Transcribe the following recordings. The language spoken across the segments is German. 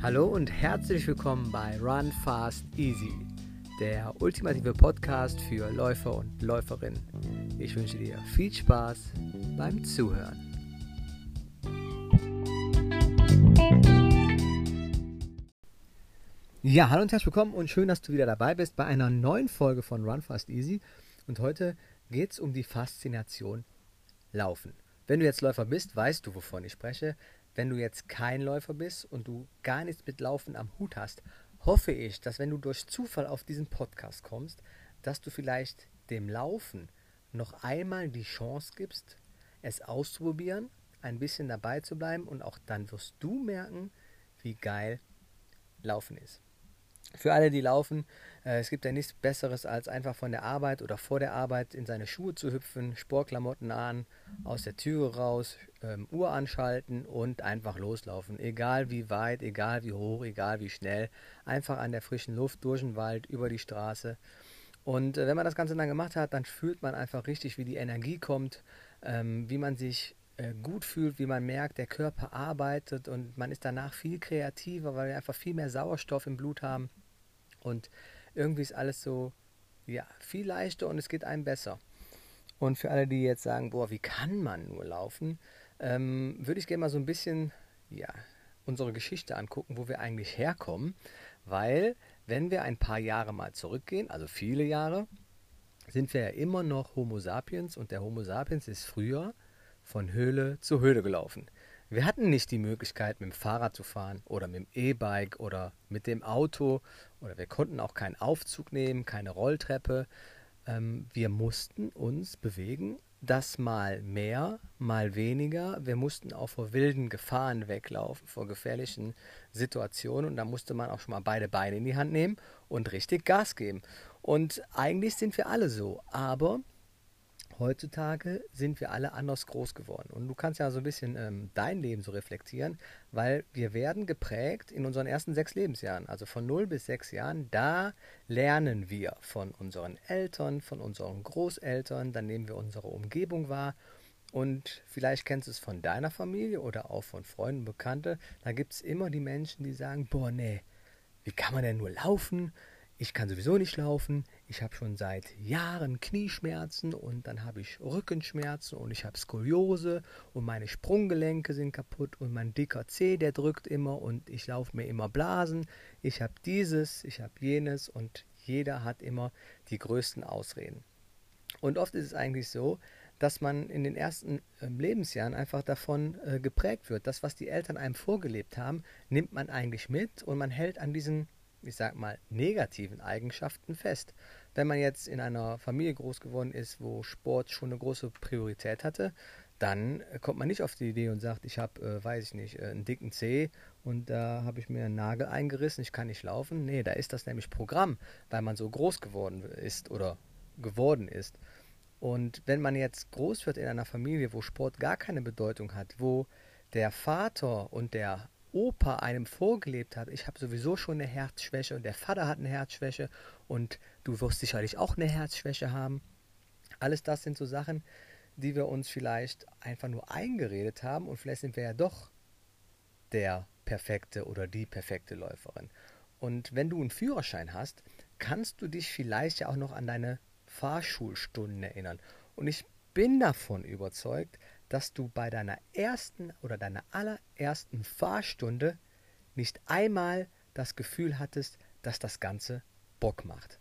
Hallo und herzlich willkommen bei Run Fast Easy, der ultimative Podcast für Läufer und Läuferinnen. Ich wünsche dir viel Spaß beim Zuhören. Ja, hallo und herzlich willkommen und schön, dass du wieder dabei bist bei einer neuen Folge von Run Fast Easy. Und heute geht es um die Faszination Laufen. Wenn du jetzt Läufer bist, weißt du, wovon ich spreche. Wenn du jetzt kein Läufer bist und du gar nichts mit Laufen am Hut hast, hoffe ich, dass wenn du durch Zufall auf diesen Podcast kommst, dass du vielleicht dem Laufen noch einmal die Chance gibst, es auszuprobieren, ein bisschen dabei zu bleiben und auch dann wirst du merken, wie geil Laufen ist. Für alle, die laufen, äh, es gibt ja nichts Besseres, als einfach von der Arbeit oder vor der Arbeit in seine Schuhe zu hüpfen, Sportklamotten an, aus der Türe raus, ähm, Uhr anschalten und einfach loslaufen. Egal wie weit, egal wie hoch, egal wie schnell. Einfach an der frischen Luft, durch den Wald, über die Straße. Und äh, wenn man das Ganze dann gemacht hat, dann fühlt man einfach richtig, wie die Energie kommt, ähm, wie man sich äh, gut fühlt, wie man merkt, der Körper arbeitet und man ist danach viel kreativer, weil wir einfach viel mehr Sauerstoff im Blut haben. Und irgendwie ist alles so, ja, viel leichter und es geht einem besser. Und für alle, die jetzt sagen, boah, wie kann man nur laufen, ähm, würde ich gerne mal so ein bisschen, ja, unsere Geschichte angucken, wo wir eigentlich herkommen. Weil, wenn wir ein paar Jahre mal zurückgehen, also viele Jahre, sind wir ja immer noch Homo sapiens und der Homo sapiens ist früher von Höhle zu Höhle gelaufen. Wir hatten nicht die Möglichkeit, mit dem Fahrrad zu fahren oder mit dem E-Bike oder mit dem Auto oder wir konnten auch keinen Aufzug nehmen, keine Rolltreppe. Ähm, wir mussten uns bewegen, das mal mehr, mal weniger. Wir mussten auch vor wilden Gefahren weglaufen, vor gefährlichen Situationen und da musste man auch schon mal beide Beine in die Hand nehmen und richtig Gas geben. Und eigentlich sind wir alle so, aber heutzutage sind wir alle anders groß geworden. Und du kannst ja so ein bisschen ähm, dein Leben so reflektieren, weil wir werden geprägt in unseren ersten sechs Lebensjahren, also von 0 bis 6 Jahren, da lernen wir von unseren Eltern, von unseren Großeltern, dann nehmen wir unsere Umgebung wahr. Und vielleicht kennst du es von deiner Familie oder auch von Freunden, Bekannten. Da gibt es immer die Menschen, die sagen, boah, nee, wie kann man denn nur laufen? Ich kann sowieso nicht laufen, ich habe schon seit Jahren Knieschmerzen und dann habe ich Rückenschmerzen und ich habe Skoliose und meine Sprunggelenke sind kaputt und mein dicker Zeh, der drückt immer und ich laufe mir immer Blasen. Ich habe dieses, ich habe jenes und jeder hat immer die größten Ausreden. Und oft ist es eigentlich so, dass man in den ersten äh, Lebensjahren einfach davon äh, geprägt wird. Das, was die Eltern einem vorgelebt haben, nimmt man eigentlich mit und man hält an diesen ich sag mal, negativen Eigenschaften fest. Wenn man jetzt in einer Familie groß geworden ist, wo Sport schon eine große Priorität hatte, dann kommt man nicht auf die Idee und sagt, ich habe, äh, weiß ich nicht, äh, einen dicken Zeh und da habe ich mir einen Nagel eingerissen, ich kann nicht laufen. Nee, da ist das nämlich Programm, weil man so groß geworden ist oder geworden ist. Und wenn man jetzt groß wird in einer Familie, wo Sport gar keine Bedeutung hat, wo der Vater und der Opa einem vorgelebt hat, ich habe sowieso schon eine Herzschwäche und der Vater hat eine Herzschwäche und du wirst sicherlich auch eine Herzschwäche haben. Alles das sind so Sachen, die wir uns vielleicht einfach nur eingeredet haben und vielleicht sind wir ja doch der perfekte oder die perfekte Läuferin. Und wenn du einen Führerschein hast, kannst du dich vielleicht ja auch noch an deine Fahrschulstunden erinnern. Und ich bin davon überzeugt, dass du bei deiner ersten oder deiner allerersten Fahrstunde nicht einmal das Gefühl hattest, dass das Ganze Bock macht.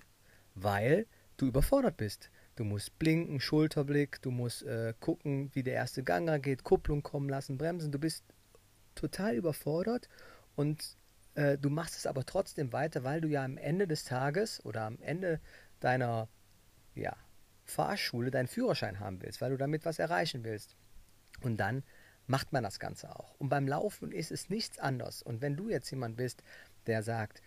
Weil du überfordert bist. Du musst blinken, Schulterblick, du musst äh, gucken, wie der erste Gang geht, Kupplung kommen lassen, bremsen. Du bist total überfordert und äh, du machst es aber trotzdem weiter, weil du ja am Ende des Tages oder am Ende deiner ja, Fahrschule deinen Führerschein haben willst, weil du damit was erreichen willst. Und dann macht man das Ganze auch. Und beim Laufen ist es nichts anderes. Und wenn du jetzt jemand bist, der sagt,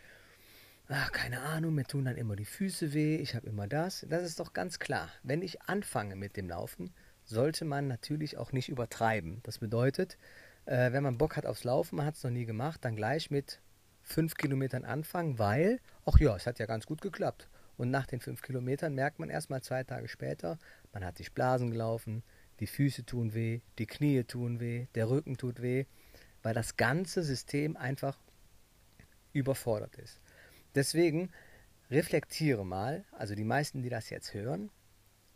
ach, keine Ahnung, mir tun dann immer die Füße weh, ich habe immer das, das ist doch ganz klar. Wenn ich anfange mit dem Laufen, sollte man natürlich auch nicht übertreiben. Das bedeutet, äh, wenn man Bock hat aufs Laufen, man hat es noch nie gemacht, dann gleich mit fünf Kilometern anfangen, weil, ach ja, es hat ja ganz gut geklappt. Und nach den fünf Kilometern merkt man erstmal zwei Tage später, man hat sich Blasen gelaufen, die Füße tun weh, die Knie tun weh, der Rücken tut weh, weil das ganze System einfach überfordert ist. Deswegen reflektiere mal, also die meisten, die das jetzt hören,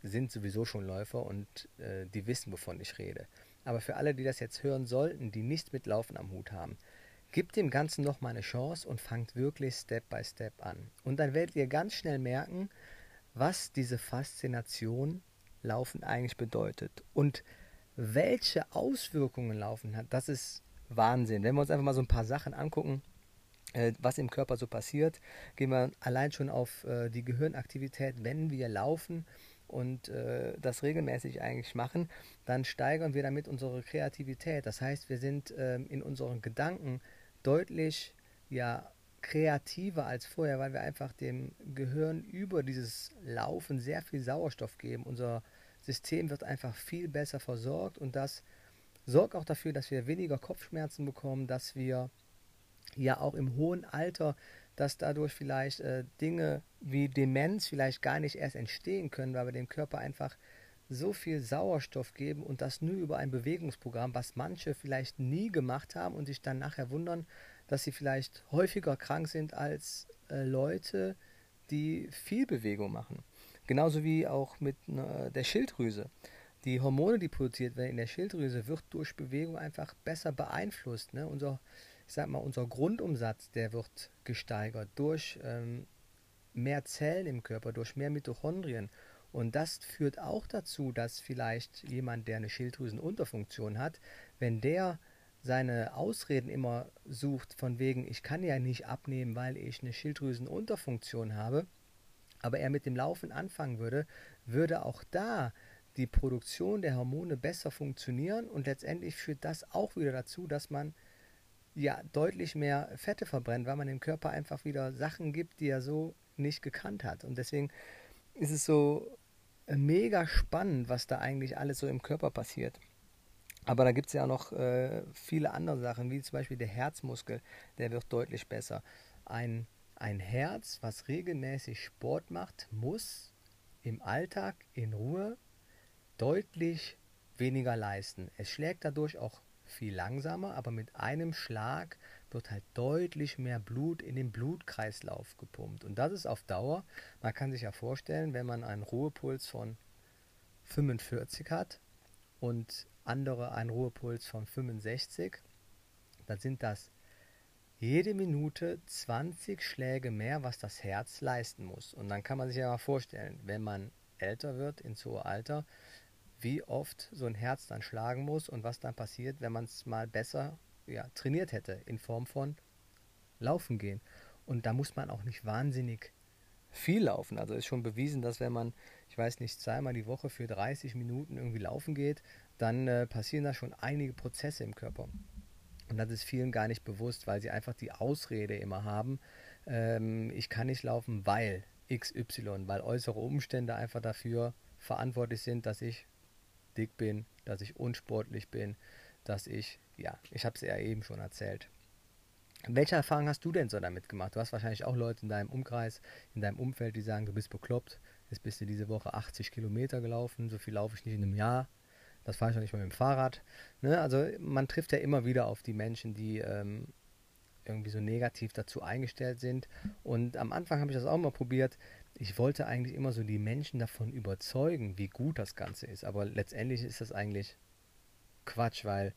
sind sowieso schon Läufer und äh, die wissen, wovon ich rede. Aber für alle, die das jetzt hören sollten, die nichts mit Laufen am Hut haben, gebt dem Ganzen noch mal eine Chance und fangt wirklich Step by Step an. Und dann werdet ihr ganz schnell merken, was diese Faszination Laufen eigentlich bedeutet und welche Auswirkungen Laufen hat. Das ist Wahnsinn. Wenn wir uns einfach mal so ein paar Sachen angucken, äh, was im Körper so passiert, gehen wir allein schon auf äh, die Gehirnaktivität, wenn wir laufen und äh, das regelmäßig eigentlich machen, dann steigern wir damit unsere Kreativität. Das heißt, wir sind ähm, in unseren Gedanken deutlich ja, kreativer als vorher, weil wir einfach dem Gehirn über dieses Laufen sehr viel Sauerstoff geben. Unser System wird einfach viel besser versorgt und das sorgt auch dafür, dass wir weniger Kopfschmerzen bekommen, dass wir ja auch im hohen Alter, dass dadurch vielleicht äh, Dinge wie Demenz vielleicht gar nicht erst entstehen können, weil wir dem Körper einfach so viel Sauerstoff geben und das nur über ein Bewegungsprogramm, was manche vielleicht nie gemacht haben und sich dann nachher wundern, dass sie vielleicht häufiger krank sind als äh, Leute, die viel Bewegung machen. Genauso wie auch mit äh, der Schilddrüse. Die Hormone, die produziert werden in der Schilddrüse, wird durch Bewegung einfach besser beeinflusst. Ne? Unser ich sag mal, unser Grundumsatz, der wird gesteigert durch ähm, mehr Zellen im Körper, durch mehr Mitochondrien. Und das führt auch dazu, dass vielleicht jemand, der eine Schilddrüsenunterfunktion hat, wenn der seine Ausreden immer sucht, von wegen, ich kann ja nicht abnehmen, weil ich eine Schilddrüsenunterfunktion habe, aber er mit dem Laufen anfangen würde, würde auch da die Produktion der Hormone besser funktionieren und letztendlich führt das auch wieder dazu, dass man ja deutlich mehr Fette verbrennt, weil man dem Körper einfach wieder Sachen gibt, die er so nicht gekannt hat. Und deswegen ist es so mega spannend, was da eigentlich alles so im Körper passiert. Aber da gibt es ja noch äh, viele andere Sachen, wie zum Beispiel der Herzmuskel, der wird deutlich besser. Ein, ein Herz, was regelmäßig Sport macht, muss im Alltag in Ruhe deutlich weniger leisten. Es schlägt dadurch auch viel langsamer, aber mit einem Schlag wird halt deutlich mehr Blut in den Blutkreislauf gepumpt. Und das ist auf Dauer, man kann sich ja vorstellen, wenn man einen Ruhepuls von 45 hat und andere einen Ruhepuls von 65, dann sind das jede Minute 20 Schläge mehr, was das Herz leisten muss. Und dann kann man sich ja mal vorstellen, wenn man älter wird, ins hohe Alter, wie oft so ein Herz dann schlagen muss und was dann passiert, wenn man es mal besser ja, trainiert hätte, in Form von Laufen gehen. Und da muss man auch nicht wahnsinnig viel laufen. Also ist schon bewiesen, dass wenn man, ich weiß nicht, zweimal die Woche für 30 Minuten irgendwie laufen geht, dann äh, passieren da schon einige Prozesse im Körper. Und das ist vielen gar nicht bewusst, weil sie einfach die Ausrede immer haben, ähm, ich kann nicht laufen, weil XY, weil äußere Umstände einfach dafür verantwortlich sind, dass ich dick bin, dass ich unsportlich bin, dass ich, ja, ich habe es ja eben schon erzählt. Welche Erfahrung hast du denn so damit gemacht? Du hast wahrscheinlich auch Leute in deinem Umkreis, in deinem Umfeld, die sagen, du bist bekloppt. Jetzt bist du diese Woche 80 Kilometer gelaufen, so viel laufe ich nicht in einem Jahr. Das fahre ich noch nicht mal mit dem Fahrrad. Ne? Also man trifft ja immer wieder auf die Menschen, die ähm, irgendwie so negativ dazu eingestellt sind. Und am Anfang habe ich das auch mal probiert ich wollte eigentlich immer so die Menschen davon überzeugen, wie gut das Ganze ist. Aber letztendlich ist das eigentlich Quatsch, weil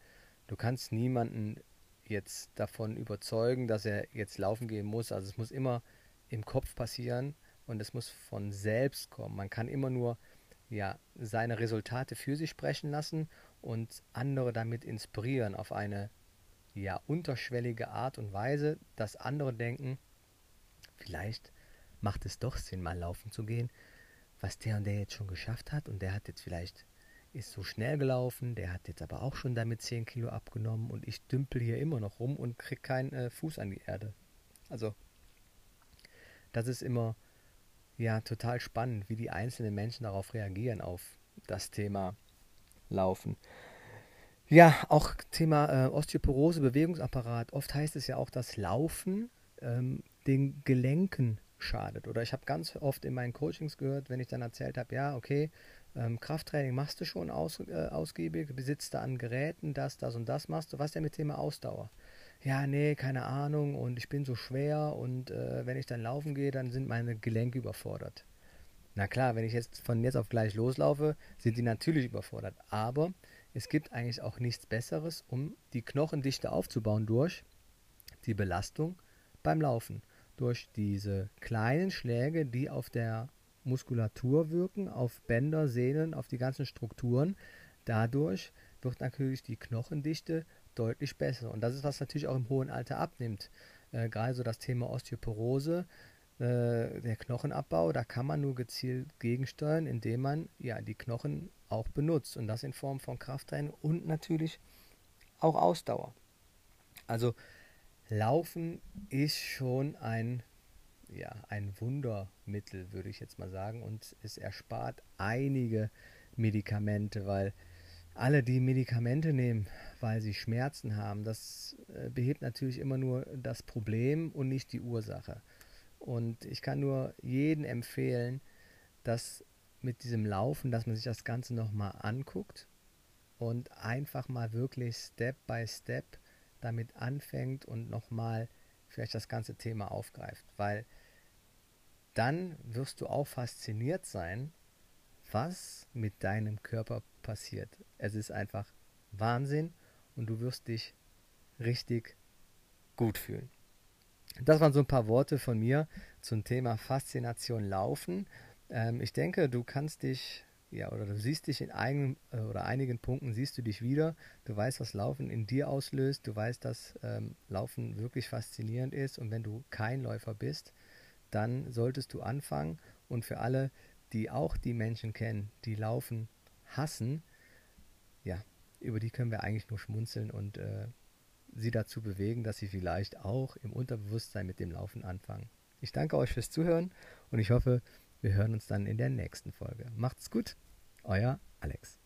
du kannst niemanden jetzt davon überzeugen, dass er jetzt laufen gehen muss. Also es muss immer im Kopf passieren und es muss von selbst kommen. Man kann immer nur ja, seine Resultate für sich sprechen lassen und andere damit inspirieren auf eine ja unterschwellige Art und Weise, dass andere denken, vielleicht macht es doch Sinn, mal laufen zu gehen, was der und der jetzt schon geschafft hat und der hat jetzt vielleicht ist so schnell gelaufen, der hat jetzt aber auch schon damit 10 Kilo abgenommen und ich dümpel hier immer noch rum und krieg keinen äh, Fuß an die Erde. Also, das ist immer ja total spannend, wie die einzelnen Menschen darauf reagieren, auf das Thema Laufen. Ja, auch Thema äh, Osteoporose, Bewegungsapparat. Oft heißt es ja auch, dass Laufen ähm, den Gelenken schadet. Oder ich habe ganz oft in meinen Coachings gehört, wenn ich dann erzählt habe, ja, okay, ähm, Krafttraining machst du schon aus, äh, ausgiebig, besitzt da an Geräten, das, das und das machst du. Was ist denn mit Thema Ausdauer? Ja, nee, keine Ahnung und ich bin so schwer und äh, wenn ich dann laufen gehe, dann sind meine Gelenke überfordert. Na klar, wenn ich jetzt von jetzt auf gleich loslaufe, sind die natürlich überfordert. Aber es gibt eigentlich auch nichts Besseres, um die Knochendichte aufzubauen durch die Belastung beim Laufen. Durch diese kleinen Schläge, die auf der Muskulatur wirken, auf Bänder, Sehnen, auf die ganzen Strukturen. Dadurch wird natürlich die Knochendichte deutlich besser. Und das ist, was natürlich auch im hohen Alter abnimmt. Äh, gerade so das Thema Osteoporose, äh, der Knochenabbau, da kann man nur gezielt gegensteuern, indem man ja die Knochen auch benutzt. Und das in Form von Krafttraining und natürlich auch Ausdauer. Also Laufen ist schon ein, ja, ein Wundermittel, würde ich jetzt mal sagen. Und es erspart einige Medikamente, weil alle, die Medikamente nehmen, weil sie Schmerzen haben, das äh, behebt natürlich immer nur das Problem und nicht die Ursache. Und ich kann nur jedem empfehlen, dass mit diesem Laufen, dass man sich das Ganze nochmal anguckt und einfach mal wirklich Step by Step damit anfängt und nochmal vielleicht das ganze Thema aufgreift. Weil dann wirst du auch fasziniert sein, was mit deinem Körper passiert. Es ist einfach Wahnsinn und du wirst dich richtig gut fühlen. Das waren so ein paar Worte von mir zum Thema Faszination Laufen. Ähm, ich denke, du kannst dich, ja, oder du siehst dich in einigen äh, oder einigen Punkten siehst du dich wieder. Du weißt, was Laufen in dir auslöst. Du weißt, dass ähm, Laufen wirklich faszinierend ist. Und wenn du kein Läufer bist, dann solltest du anfangen. Und für alle, die auch die Menschen kennen, die Laufen hassen, ja, über die können wir eigentlich nur schmunzeln und äh, sie dazu bewegen, dass sie vielleicht auch im Unterbewusstsein mit dem Laufen anfangen. Ich danke euch fürs Zuhören und ich hoffe, wir hören uns dann in der nächsten Folge. Macht's gut, euer Alex.